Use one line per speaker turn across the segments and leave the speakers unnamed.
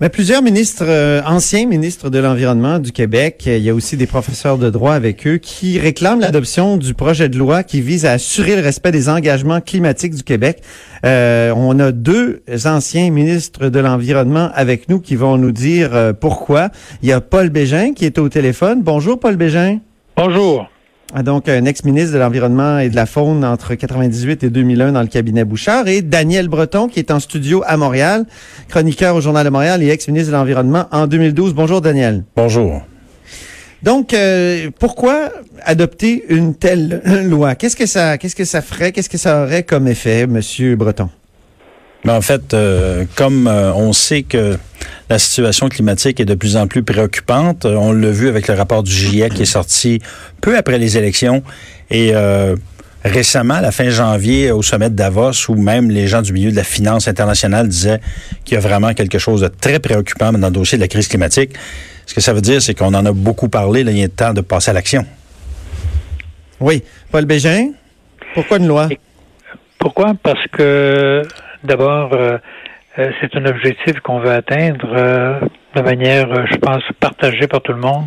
Mais plusieurs ministres, euh, anciens ministres de l'Environnement du Québec, il y a aussi des professeurs de droit avec eux, qui réclament l'adoption du projet de loi qui vise à assurer le respect des engagements climatiques du Québec. Euh, on a deux anciens ministres de l'Environnement avec nous qui vont nous dire euh, pourquoi. Il y a Paul Bégin qui est au téléphone. Bonjour Paul Bégin.
Bonjour.
Ah, donc un ex-ministre de l'Environnement et de la Faune entre 98 et 2001 dans le cabinet Bouchard, et Daniel Breton, qui est en studio à Montréal, chroniqueur au Journal de Montréal et ex-ministre de l'Environnement en 2012. Bonjour, Daniel.
Bonjour.
Donc, euh, pourquoi adopter une telle loi? Qu'est-ce que ça, qu'est-ce que ça ferait? Qu'est-ce que ça aurait comme effet, Monsieur Breton?
Mais en fait, euh, comme euh, on sait que la situation climatique est de plus en plus préoccupante, euh, on l'a vu avec le rapport du GIEC qui est sorti peu après les élections et récemment, à la fin janvier, au sommet de Davos, où même les gens du milieu de la finance internationale disaient qu'il y a vraiment quelque chose de très préoccupant dans le dossier de la crise climatique. Ce que ça veut dire, c'est qu'on en a beaucoup parlé, là, il est temps de passer à l'action.
Oui. Paul Bégin, pourquoi une loi?
Pourquoi? Parce que D'abord, euh, euh, c'est un objectif qu'on veut atteindre euh, de manière, je pense, partagée par tout le monde.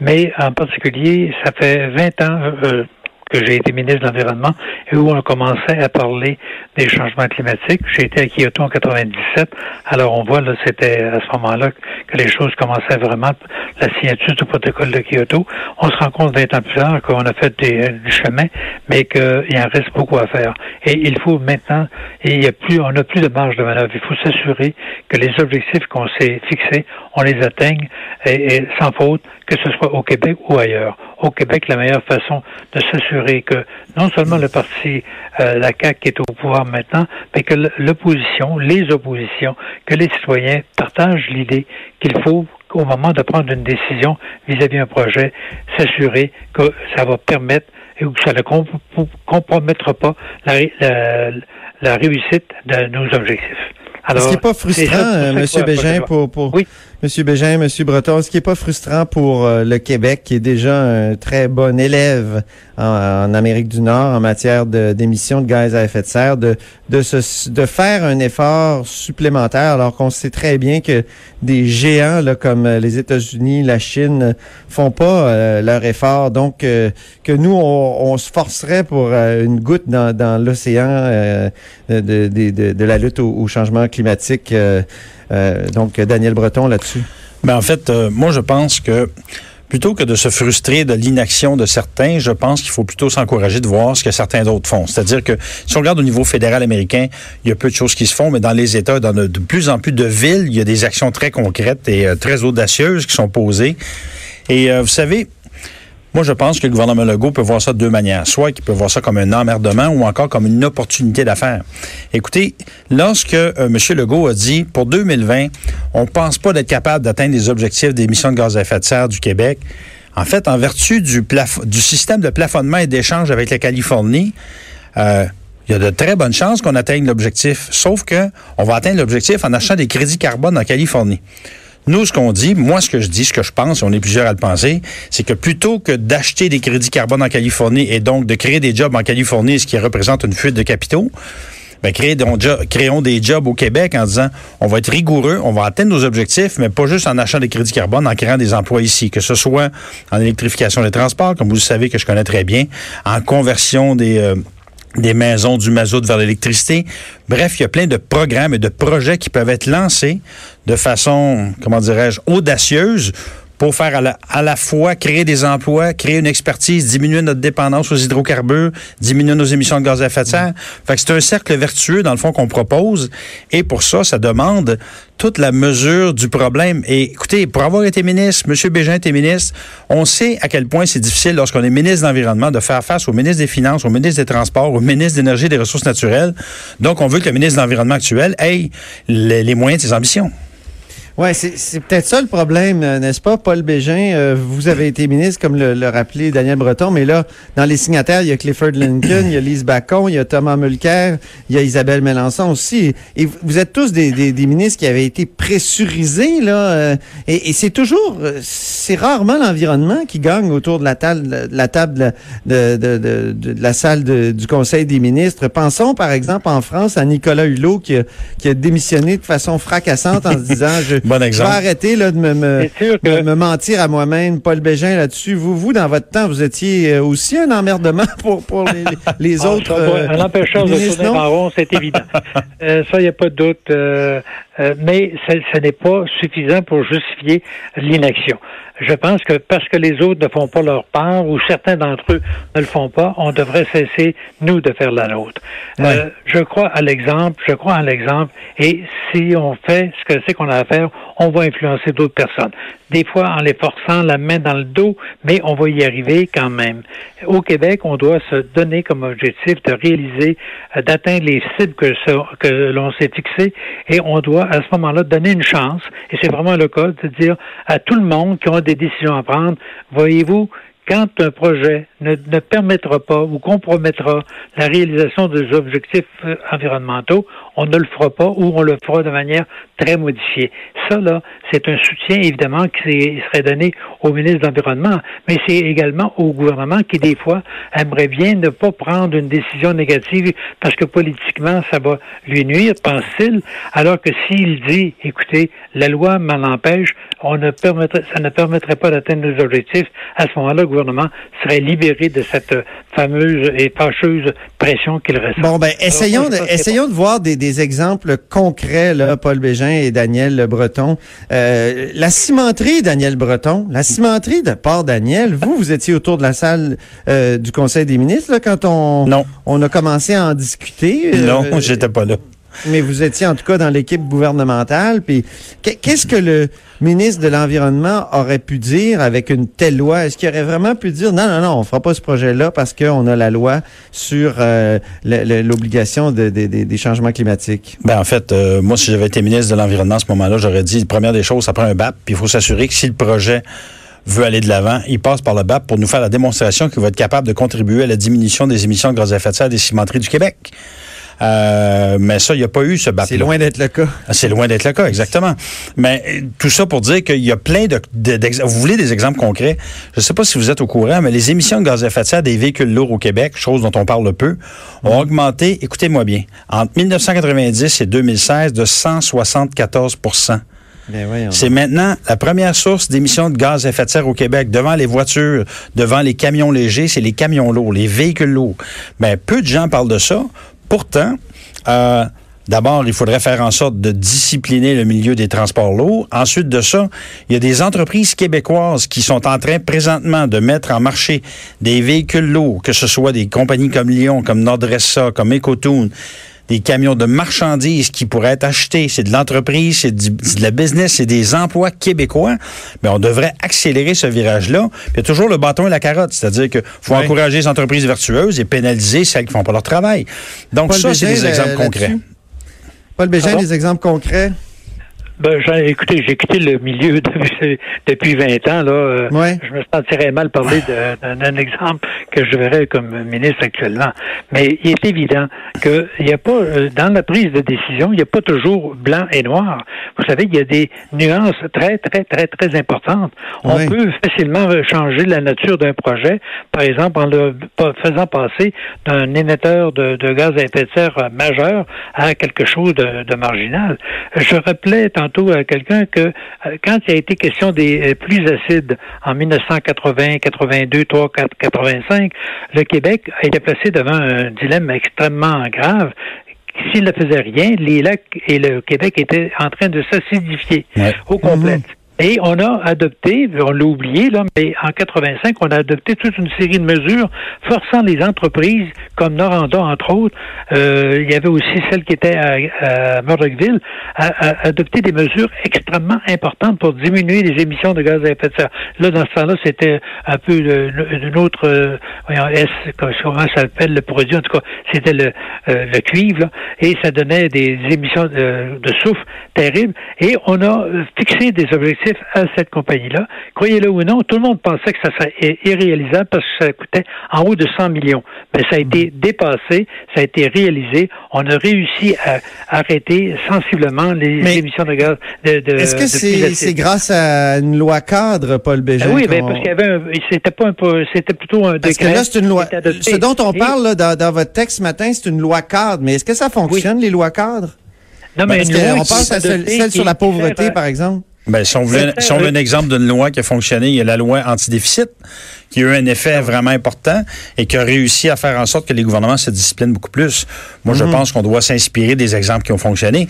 Mais en particulier, ça fait 20 ans que j'ai été ministre de l'Environnement et où on commençait à parler des changements climatiques. J'ai été à Kyoto en 97. Alors on voit là, c'était à ce moment-là que les choses commençaient vraiment la signature du protocole de Kyoto. On se rend compte 20 ans plus tard qu'on a fait des, du chemin, mais qu'il en reste beaucoup à faire. Et il faut maintenant, et il y a plus, on n'a plus de marge de manœuvre. Il faut s'assurer que les objectifs qu'on s'est fixés, on les atteigne et sans faute, que ce soit au Québec ou ailleurs. Au Québec, la meilleure façon de s'assurer que non seulement le parti, euh, la CAQ qui est au pouvoir maintenant, mais que l'opposition, les oppositions, que les citoyens partagent l'idée qu'il faut au moment de prendre une décision vis-à-vis d'un projet, s'assurer que ça va permettre et que ça ne compromettra pas la, la réussite de nos objectifs.
Alors, ce n'est pas frustrant, euh, Monsieur Bégin, pour, pour oui. Monsieur Bégin, Monsieur Breton, ce qui est pas frustrant pour euh, le Québec, qui est déjà un très bon élève en, Amérique du Nord en matière d'émissions de, gaz à effet de serre, de se, de faire un effort supplémentaire, alors qu'on sait très bien que des géants là, comme les États-Unis, la Chine font pas euh, leur effort. Donc que nous on, se forcerait pour une goutte dans, l'océan de, de, la lutte au changement climatique. Euh, euh, donc, Daniel Breton là-dessus.
Ben, en fait, euh, moi, je pense que plutôt que de se frustrer de l'inaction de certains, je pense qu'il faut plutôt s'encourager de voir ce que certains d'autres font. C'est-à-dire que si on regarde au niveau fédéral américain, il y a peu de choses qui se font, mais dans les États, dans de, plus en plus de villes, il y a des actions très concrètes et très audacieuses qui sont posées. Et vous savez, moi, je pense que le gouvernement Legault peut voir ça de deux manières. Soit qu'il peut voir ça comme un emmerdement ou encore comme une opportunité d'affaires. Écoutez, lorsque euh, M. Legault a dit, pour 2020, on ne pense pas d'être capable d'atteindre les objectifs d'émissions de gaz à effet de serre du Québec, en fait, en vertu du, système de plafonnement et d'échange avec la Californie, euh, il y a de très bonnes chances qu'on atteigne l'objectif. Sauf que on va atteindre l'objectif en achetant des crédits carbone en Californie. Nous, ce qu'on dit, moi, ce que je dis, ce que je pense, on est plusieurs à le penser, c'est que plutôt que d'acheter des crédits carbone en Californie et donc de créer des jobs en Californie, ce qui représente une fuite de capitaux, ben, créons des jobs au Québec en disant on va être rigoureux, on va atteindre nos objectifs, mais pas juste en achetant des crédits carbone, en créant des emplois ici, que ce soit en électrification des transports, comme vous le savez que je connais très bien, en conversion des euh, des maisons du mazout vers l'électricité. Bref, il y a plein de programmes et de projets qui peuvent être lancés de façon, comment dirais-je, audacieuse pour faire à la, fois créer des emplois, créer une expertise, diminuer notre dépendance aux hydrocarbures, diminuer nos émissions de gaz à effet de serre. Fait que c'est un cercle vertueux, dans le fond, qu'on propose. Et pour ça, ça demande toute la mesure du problème. Et écoutez, pour avoir été ministre, M. Bégin était ministre, on sait à quel point c'est difficile lorsqu'on est ministre de l'Environnement de faire face au ministre des Finances, au ministre des Transports, au ministre de l'Énergie et des Ressources naturelles. Donc, on veut que le ministre de l'Environnement actuel ait les moyens de ses ambitions.
Oui, c'est peut-être ça le problème, euh, n'est-ce pas, Paul Bégin? Euh, vous avez été ministre, comme le, rappelé Daniel Breton, mais là, dans les signataires, il y a Clifford Lincoln, il y a Lise Bacon, il y a Thomas Mulcair, il y a Isabelle Mélenchon aussi. Et vous êtes tous des, des, ministres qui avaient été pressurisés, là. Euh, et, c'est toujours, c'est rarement l'environnement qui gagne autour de la table, la table de, de, de, de la salle du Conseil des ministres. Pensons, par exemple, en France, à Nicolas Hulot qui a, qui a démissionné de façon fracassante en se disant, je,
Bon exemple.
Je vais arrêter là, de me, me, mentir à moi-même. Paul Bégin là-dessus. Vous, vous, dans votre temps, vous étiez euh, aussi un emmerdement pour, pour les, les ah, autres.
Euh, un empêcheur de tourner rond, c'est évident. euh, ça, il n'y a pas de doute. Euh, mais ce n'est pas suffisant pour justifier l'inaction. Je pense que parce que les autres ne font pas leur part ou certains d'entre eux ne le font pas, on devrait cesser, nous, de faire la nôtre. Euh, je crois à l'exemple, je crois à l'exemple, et si on fait ce que c'est qu'on a à faire, on va influencer d'autres personnes. Des fois en les forçant la main dans le dos, mais on va y arriver quand même. Au Québec, on doit se donner comme objectif de réaliser, euh, d'atteindre les cibles que, l'on s'est fixées, et on doit à ce moment-là donner une chance, et c'est vraiment le cas, de dire à tout le monde qui ont des décisions à prendre, voyez-vous, quand un projet ne, ne, permettra pas ou compromettra la réalisation des objectifs euh, environnementaux, on ne le fera pas ou on le fera de manière très modifiée. Ça, là, c'est un soutien, évidemment, qui serait donné au ministre de l'Environnement, mais c'est également au gouvernement qui, des fois, aimerait bien ne pas prendre une décision négative parce que politiquement, ça va lui nuire, pense-t-il, alors que s'il dit, écoutez, la loi m'en empêche, on ne permettrait, ça ne permettrait pas d'atteindre nos objectifs, à ce moment-là, le gouvernement serait libéré de cette fameuse et fâcheuse pression qu'il ressent.
Bon, ben, essayons, de, essayons de voir des, des exemples concrets, là, Paul Bégin et Daniel Breton. Euh, la cimenterie, Daniel Breton, la cimenterie de Port Daniel, vous, vous étiez autour de la salle euh, du Conseil des ministres là, quand on,
non.
on a commencé à en discuter.
Euh, non, j'étais pas là.
Mais vous étiez en tout cas dans l'équipe gouvernementale. Puis qu'est-ce que le ministre de l'Environnement aurait pu dire avec une telle loi? Est-ce qu'il aurait vraiment pu dire non, non, non, on fera pas ce projet-là parce qu'on a la loi sur euh, l'obligation des changements climatiques?
Ben en fait, euh, moi, si j'avais été ministre de l'Environnement à ce moment-là, j'aurais dit, première des choses, ça prend un BAP, puis il faut s'assurer que si le projet veut aller de l'avant, il passe par le BAP pour nous faire la démonstration qu'il va être capable de contribuer à la diminution des émissions de gaz à effet de serre des cimenteries du Québec. Euh, mais ça, il n'y a pas eu ce BAP.
C'est loin d'être le cas.
Ah, c'est loin d'être le cas, exactement. Mais euh, tout ça pour dire qu'il y a plein de, Vous voulez des exemples concrets? Je ne sais pas si vous êtes au courant, mais les émissions de gaz à effet de serre des véhicules lourds au Québec, chose dont on parle peu, ont mm-hmm. augmenté, écoutez-moi bien, entre 1990 et 2016 de 174% ben c'est maintenant la première source d'émissions de gaz à effet de serre au Québec. Devant les voitures, devant les camions légers, c'est les camions lourds, les véhicules lourds. Mais ben, peu de gens parlent de ça. Pourtant, euh, D'abord, il faudrait faire en sorte de discipliner le milieu des transports lourds. Ensuite de ça, il y a des entreprises québécoises qui sont en train présentement de mettre en marché des véhicules lourds, que ce soit des compagnies comme Lyon, comme Nordressa, comme Ecotoon, des camions de marchandises qui pourraient être achetés. C'est de l'entreprise, c'est de la business, c'est des emplois québécois. Mais on devrait accélérer ce virage-là. il y a toujours le bâton et la carotte. C'est-à-dire qu'il faut encourager les entreprises vertueuses et pénaliser celles qui font pas leur travail. Donc ça, c'est des exemples concrets.
Paul Bégin, des exemples concrets?
Ben, j'ai, écoutez, j'ai quitté le milieu depuis, 20 ans. Là, euh, Je me sentirais mal parler d'un exemple que je verrais comme ministre actuellement. Mais il est évident qu'il n'y a pas, euh, dans la prise de décision, il n'y a pas toujours blanc et noir. Vous savez, il y a des nuances très, très, très, très importantes. On peut facilement changer la nature d'un projet, par exemple en le faisant passer d'un émetteur de, gaz à effet de serre majeur à quelque chose de, de marginal. Je rappelais tantôt à quelqu'un que euh, quand il a été question des euh, pluies acides en 1980, 82, 3, 4, 85, le Québec a été placé devant un dilemme extrêmement grave s'il ne faisait rien, les lacs et le Québec étaient en train de s'acidifier au complet. Mhm. Et on a adopté, on l'a oublié, là, mais en 85, on a adopté toute une série de mesures forçant les entreprises, comme Noranda, entre autres, euh, il y avait aussi celle qui était à, à Murdochville, à, adopter des mesures extrêmement importantes pour diminuer les émissions de gaz à effet de serre. Là, dans ce temps-là, c'était un peu une autre, euh, voyons, comment ça s'appelle le produit, en tout cas, c'était le, euh, le cuivre, là, et ça donnait des émissions de, de terribles. Et on a fixé des objectifs à cette compagnie-là. Croyez-le ou non, tout le monde pensait que ça serait irréalisable parce que ça coûtait en haut de 100 millions. Mais ça a été dépassé, ça a été réalisé. On a réussi à arrêter sensiblement les émissions de gaz. De, de
Est-ce que c'est grâce à une loi cadre, Paul Bégin?
oui, ben, parce qu'il y avait c'était pas c'était plutôt un
parce que là, c'est une loi. Ce dont on parle là, dans, dans, votre texte ce matin, c'est une loi cadre. Mais est-ce que ça fonctionne, les lois cadres?
Non, mais
on pense à celle, celle sur la pauvreté, par exemple.
Ben, si on veut, si on veut un exemple d'une loi qui a fonctionné, il y a la loi antidéficit, qui a eu un effet ah vraiment important et qui a réussi à faire en sorte que les gouvernements se disciplinent beaucoup plus. Moi, je mhm. pense qu'on doit s'inspirer des exemples qui ont fonctionné.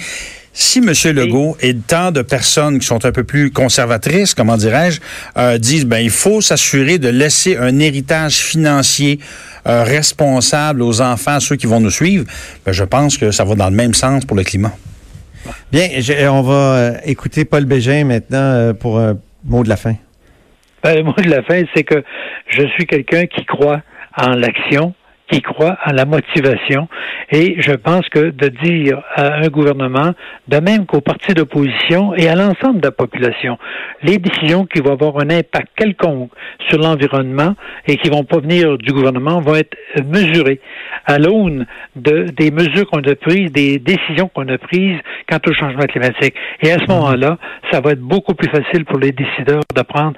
Si M. Legault et tant de personnes qui sont un peu plus conservatrices, comment dirais-je, euh, disent ben il faut s'assurer de laisser un héritage financier euh, responsable aux enfants, ceux qui vont nous suivre, ben, je pense que ça va dans le même sens pour le climat.
Bien, on va euh, écouter Paul Bégin maintenant euh, pour un mot de la fin.
Ben, le mot de la fin, c'est que je suis quelqu'un qui croit en l'action, qui croit à la motivation. Et je pense que de dire à un gouvernement, de même qu'aux partis d'opposition et à l'ensemble de la population, les décisions qui vont avoir un impact quelconque sur l'environnement et qui vont pas venir du gouvernement vont être mesurées à l'aune de, des mesures qu'on a prises, des décisions qu'on a prises quant au changement climatique. Et à ce mhm. moment-là, ça va être beaucoup plus facile pour les décideurs de prendre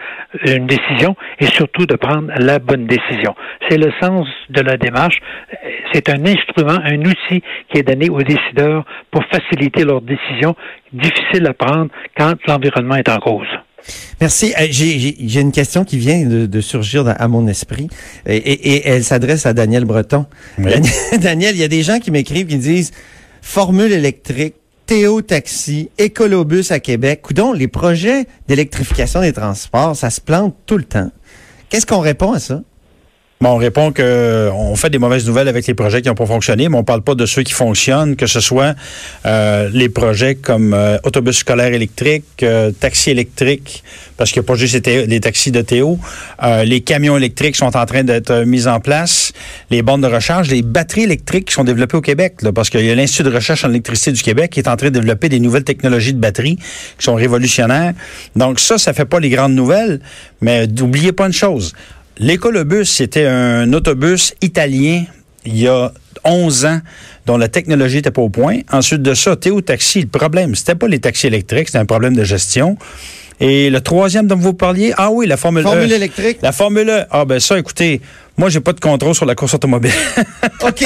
une décision et surtout de prendre la bonne décision. C'est le sens de la démarche. C'est un instrument, un outil qui est donné aux décideurs pour faciliter leurs décisions difficiles à prendre quand l'environnement est en cause.
Merci. Euh, j'ai une question qui vient de, surgir à mon esprit et, elle s'adresse à Daniel Breton. Daniel, il y a des gens qui m'écrivent qui disent formule électrique, Théo Taxi, Écolobus à Québec. Coudon, les projets d'électrification des transports, ça se plante tout le temps. Qu'est-ce qu'on répond à ça?
On répond que on fait des mauvaises nouvelles avec les projets qui n'ont pas fonctionné, mais on parle pas de ceux qui fonctionnent, que ce soit euh, les projets comme euh, autobus scolaire électrique, euh, taxi électrique, parce qu'il n'y a pas juste les, taxis de Théo, les camions électriques sont en train d'être mis en place, les bornes de recharge, les batteries électriques qui sont développées au Québec, parce qu'il y a l'Institut de recherche en électricité du Québec qui est en train de développer des nouvelles technologies de batteries qui sont révolutionnaires. Donc ça, ça fait pas les grandes nouvelles, mais n'oubliez pas une chose L'écolobus, c'était un autobus italien il y a 11 ans dont la technologie n'était pas au point. Ensuite de ça, Théo Taxi, le problème, c'était pas les taxis électriques, c'était un problème de gestion. Et le troisième dont vous parliez, ah oui, la Formule,
e. Formule électrique.
La Formule E. Ah ben ça, écoutez, moi, j'ai pas de contrôle sur la course automobile.
OK.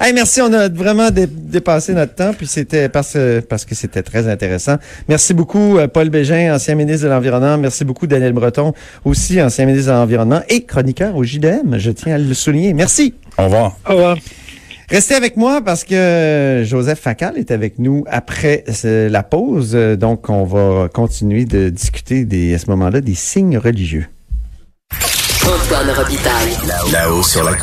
hey, merci, on a vraiment dépassé notre temps, puis c'était parce, parce que c'était très intéressant. Merci beaucoup, euh, Paul Bégin, ancien ministre de l'Environnement. Merci beaucoup, Daniel Breton, aussi ancien ministre de l'Environnement et chroniqueur au JDM. Je tiens à le souligner. Merci.
Au revoir.
Au revoir.
Restez avec moi parce que Joseph Facal est avec nous après la pause. Donc, on va continuer de discuter des, à ce moment-là des signes religieux.
Antoine Robitaille.
Là-haut sur la